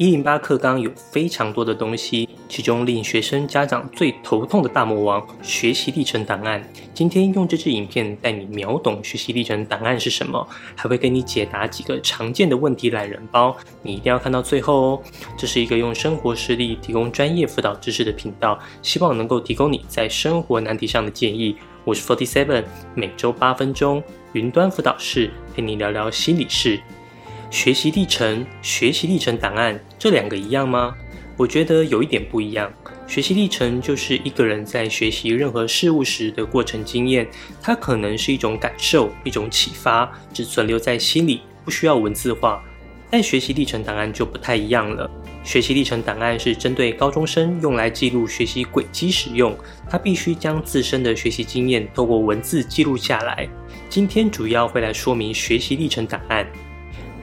一零八课纲有非常多的东西，其中令学生家长最头痛的大魔王——学习历程档案。今天用这支影片带你秒懂学习历程档案是什么，还会给你解答几个常见的问题懒人包，你一定要看到最后哦。这是一个用生活实例提供专业辅导知识的频道，希望能够提供你在生活难题上的建议。我是 Forty Seven，每周八分钟云端辅导室陪你聊聊心理事。学习历程、学习历程档案这两个一样吗？我觉得有一点不一样。学习历程就是一个人在学习任何事物时的过程经验，它可能是一种感受、一种启发，只存留在心里，不需要文字化。但学习历程档案就不太一样了。学习历程档案是针对高中生用来记录学习轨迹使用，它必须将自身的学习经验透过文字记录下来。今天主要会来说明学习历程档案。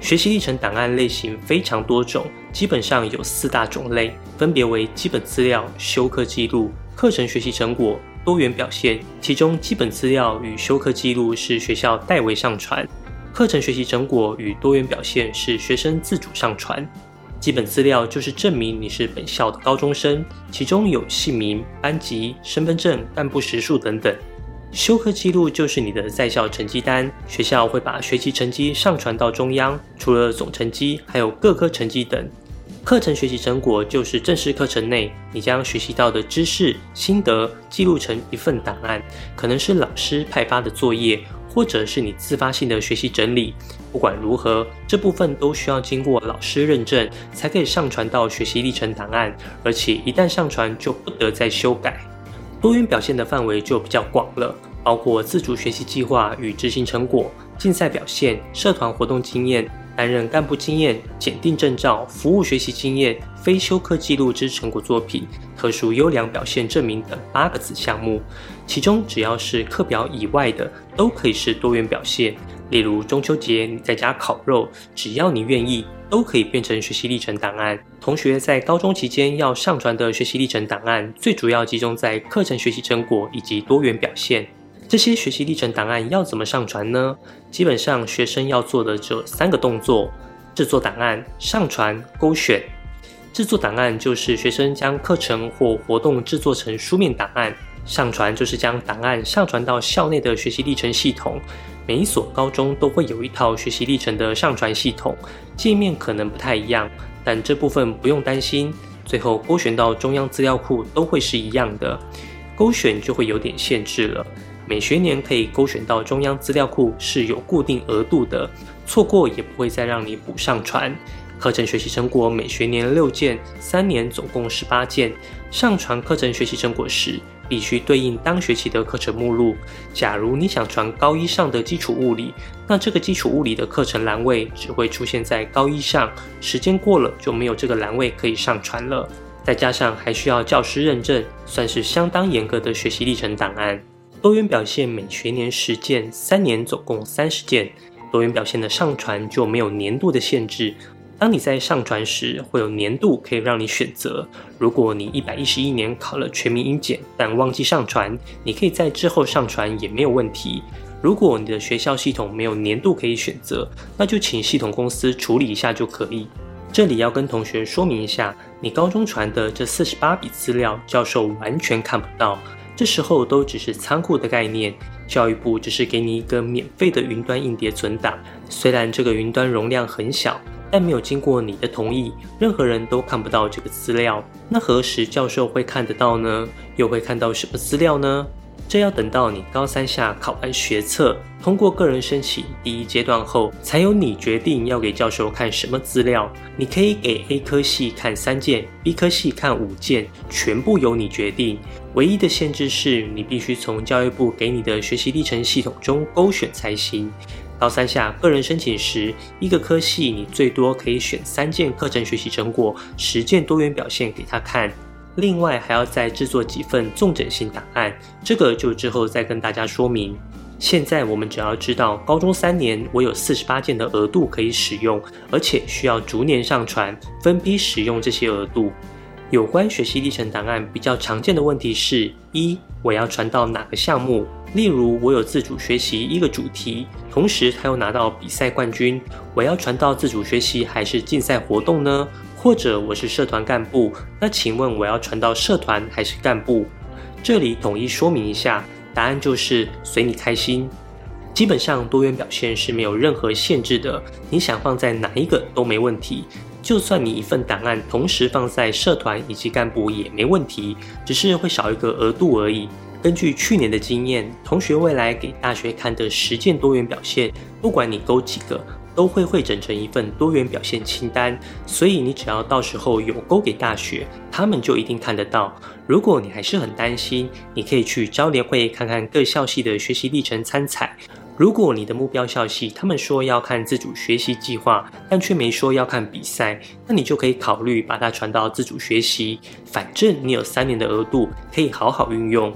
学习历程档案类型非常多种，基本上有四大种类，分别为基本资料、修课记录、课程学习成果、多元表现。其中，基本资料与修课记录是学校代为上传，课程学习成果与多元表现是学生自主上传。基本资料就是证明你是本校的高中生，其中有姓名、班级、身份证、干部时数等等。修课记录就是你的在校成绩单，学校会把学习成绩上传到中央，除了总成绩，还有各科成绩等。课程学习成果就是正式课程内你将学习到的知识心得记录成一份档案，可能是老师派发的作业，或者是你自发性的学习整理。不管如何，这部分都需要经过老师认证，才可以上传到学习历程档案，而且一旦上传就不得再修改。多元表现的范围就比较广了，包括自主学习计划与执行成果、竞赛表现、社团活动经验、担任干部经验、检定证照、服务学习经验、非修课记录之成果作品、特殊优良表现证明等八个子项目。其中只要是课表以外的，都可以是多元表现。例如中秋节你在家烤肉，只要你愿意。都可以变成学习历程档案。同学在高中期间要上传的学习历程档案，最主要集中在课程学习成果以及多元表现。这些学习历程档案要怎么上传呢？基本上学生要做的只有三个动作：制作档案、上传、勾选。制作档案就是学生将课程或活动制作成书面档案。上传就是将档案上传到校内的学习历程系统，每一所高中都会有一套学习历程的上传系统，界面可能不太一样，但这部分不用担心。最后勾选到中央资料库都会是一样的，勾选就会有点限制了。每学年可以勾选到中央资料库是有固定额度的，错过也不会再让你补上传。课程学习成果每学年六件，三年总共十八件。上传课程学习成果时，必须对应当学期的课程目录。假如你想传高一上的基础物理，那这个基础物理的课程栏位只会出现在高一上，时间过了就没有这个栏位可以上传了。再加上还需要教师认证，算是相当严格的学习历程档案。多元表现每学年十件，三年总共三十件。多元表现的上传就没有年度的限制。当你在上传时，会有年度可以让你选择。如果你一百一十一年考了全民英检，但忘记上传，你可以在之后上传也没有问题。如果你的学校系统没有年度可以选择，那就请系统公司处理一下就可以。这里要跟同学说明一下，你高中传的这四十八笔资料，教授完全看不到。这时候都只是仓库的概念，教育部只是给你一个免费的云端硬碟存档，虽然这个云端容量很小。但没有经过你的同意，任何人都看不到这个资料。那何时教授会看得到呢？又会看到什么资料呢？这要等到你高三下考完学测，通过个人申请第一阶段后，才由你决定要给教授看什么资料。你可以给 A 科系看三件，B 科系看五件，全部由你决定。唯一的限制是你必须从教育部给你的学习历程系统中勾选才行。高三下个人申请时，一个科系你最多可以选三件课程学习成果、十件多元表现给他看，另外还要再制作几份重整性档案，这个就之后再跟大家说明。现在我们只要知道，高中三年我有四十八件的额度可以使用，而且需要逐年上传，分批使用这些额度。有关学习历程档案比较常见的问题是：一，我要传到哪个项目？例如，我有自主学习一个主题，同时他又拿到比赛冠军，我要传到自主学习还是竞赛活动呢？或者我是社团干部，那请问我要传到社团还是干部？这里统一说明一下，答案就是随你开心。基本上多元表现是没有任何限制的，你想放在哪一个都没问题。就算你一份档案同时放在社团以及干部也没问题，只是会少一个额度而已。根据去年的经验，同学未来给大学看的实践多元表现，不管你勾几个，都会汇整成一份多元表现清单。所以你只要到时候有勾给大学，他们就一定看得到。如果你还是很担心，你可以去招联会看看各校系的学习历程参采。如果你的目标校系，他们说要看自主学习计划，但却没说要看比赛，那你就可以考虑把它传到自主学习。反正你有三年的额度，可以好好运用。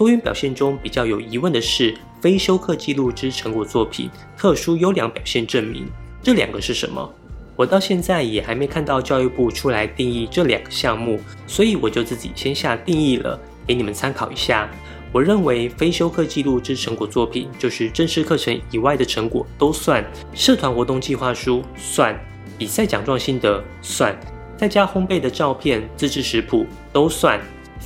多元表现中比较有疑问的是非修课记录之成果作品、特殊优良表现证明，这两个是什么？我到现在也还没看到教育部出来定义这两个项目，所以我就自己先下定义了，给你们参考一下。我认为非修课记录之成果作品，就是正式课程以外的成果都算；社团活动计划书算；比赛奖状心得算；在家烘焙的照片、自制食谱都算。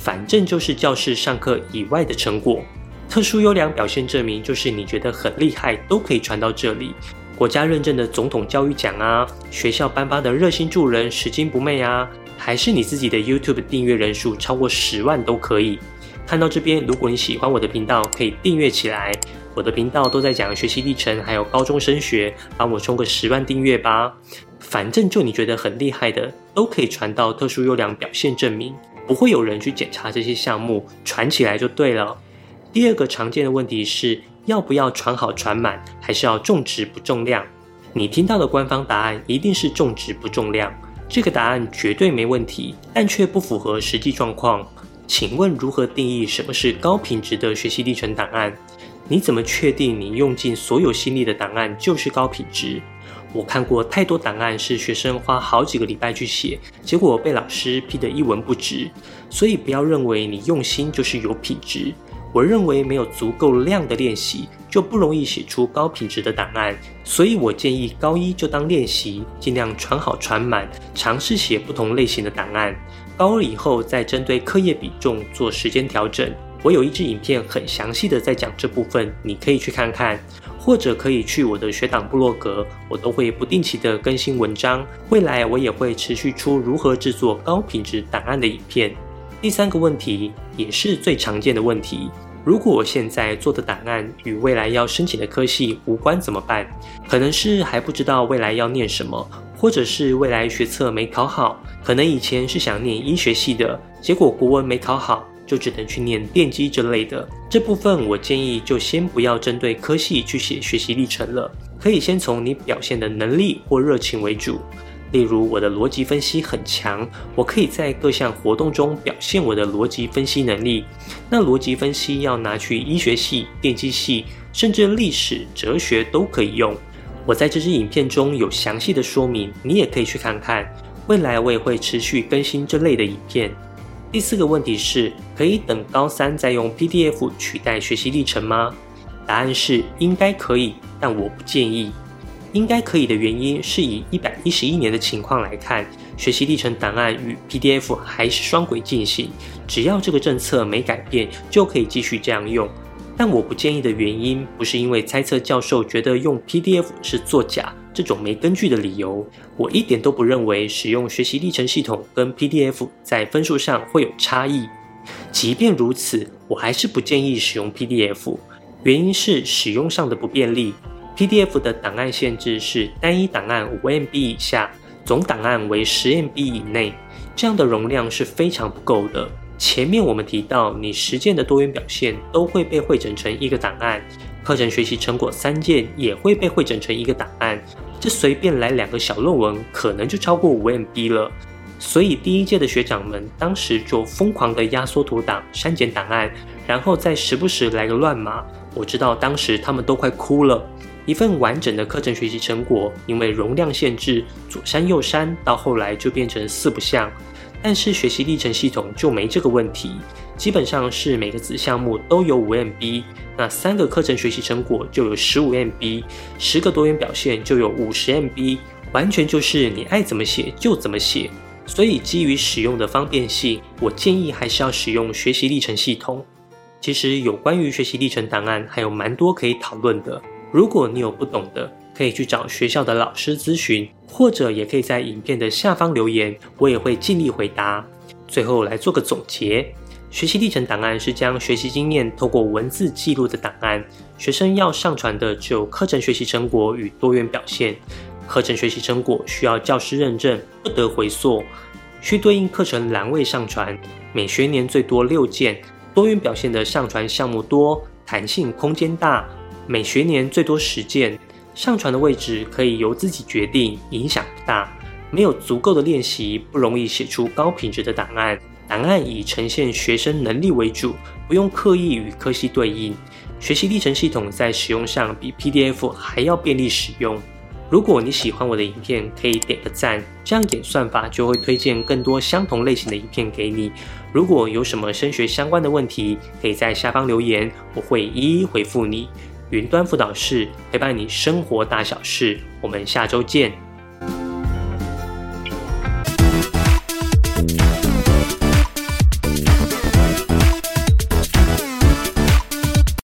反正就是教室上课以外的成果。特殊优良表现证明，就是你觉得很厉害，都可以传到这里。国家认证的总统教育奖啊，学校颁发的热心助人、拾金不昧啊，还是你自己的 YouTube 订阅人数超过十万都可以。看到这边，如果你喜欢我的频道，可以订阅起来。我的频道都在讲学习历程，还有高中升学，帮我冲个十万订阅吧。反正就你觉得很厉害的，都可以传到特殊优良表现证明，不会有人去检查这些项目，传起来就对了。第二个常见的问题是，要不要传好传满，还是要重质不重量？你听到的官方答案一定是重质不重量，这个答案绝对没问题，但却不符合实际状况。请问如何定义什么是高品质的学习历程档案？你怎么确定你用尽所有心力的档案就是高品质？我看过太多档案是学生花好几个礼拜去写，结果被老师批得一文不值。所以不要认为你用心就是有品质。我认为没有足够量的练习，就不容易写出高品质的档案。所以我建议高一就当练习，尽量传好传满，尝试写不同类型的档案。高二以后再针对课业比重做时间调整。我有一支影片很详细的在讲这部分，你可以去看看，或者可以去我的学党部落格，我都会不定期的更新文章。未来我也会持续出如何制作高品质档案的影片。第三个问题也是最常见的问题：如果我现在做的档案与未来要申请的科系无关怎么办？可能是还不知道未来要念什么。或者是未来学测没考好，可能以前是想念医学系的，结果国文没考好，就只能去念电机之类的。这部分我建议就先不要针对科系去写学习历程了，可以先从你表现的能力或热情为主。例如我的逻辑分析很强，我可以在各项活动中表现我的逻辑分析能力。那逻辑分析要拿去医学系、电机系，甚至历史、哲学都可以用。我在这支影片中有详细的说明，你也可以去看看。未来我也会持续更新这类的影片。第四个问题是，可以等高三再用 PDF 取代学习历程吗？答案是应该可以，但我不建议。应该可以的原因是以一百一十一年的情况来看，学习历程档案与 PDF 还是双轨进行，只要这个政策没改变，就可以继续这样用。但我不建议的原因，不是因为猜测教授觉得用 PDF 是作假这种没根据的理由。我一点都不认为使用学习历程系统跟 PDF 在分数上会有差异。即便如此，我还是不建议使用 PDF。原因是使用上的不便利。PDF 的档案限制是单一档案五 MB 以下，总档案为十 MB 以内，这样的容量是非常不够的。前面我们提到，你实践的多元表现都会被汇整成一个档案，课程学习成果三件也会被汇整成一个档案。这随便来两个小论文，可能就超过五 MB 了。所以第一届的学长们当时就疯狂的压缩图档、删减档案，然后再时不时来个乱码。我知道当时他们都快哭了。一份完整的课程学习成果，因为容量限制，左删右删，到后来就变成四不像。但是学习历程系统就没这个问题，基本上是每个子项目都有五 MB，那三个课程学习成果就有十五 MB，十个多元表现就有五十 MB，完全就是你爱怎么写就怎么写。所以基于使用的方便性，我建议还是要使用学习历程系统。其实有关于学习历程档案还有蛮多可以讨论的。如果你有不懂的，可以去找学校的老师咨询，或者也可以在影片的下方留言，我也会尽力回答。最后来做个总结：学习历程档案是将学习经验透过文字记录的档案。学生要上传的只有课程学习成果与多元表现。课程学习成果需要教师认证，不得回溯，需对应课程栏位上传。每学年最多六件。多元表现的上传项目多，弹性空间大，每学年最多十件。上传的位置可以由自己决定，影响不大。没有足够的练习，不容易写出高品质的档案。档案以呈现学生能力为主，不用刻意与科系对应。学习历程系统在使用上比 PDF 还要便利使用。如果你喜欢我的影片，可以点个赞，这样演算法就会推荐更多相同类型的影片给你。如果有什么升学相关的问题，可以在下方留言，我会一一回复你。云端辅导室陪伴你生活大小事，我们下周见。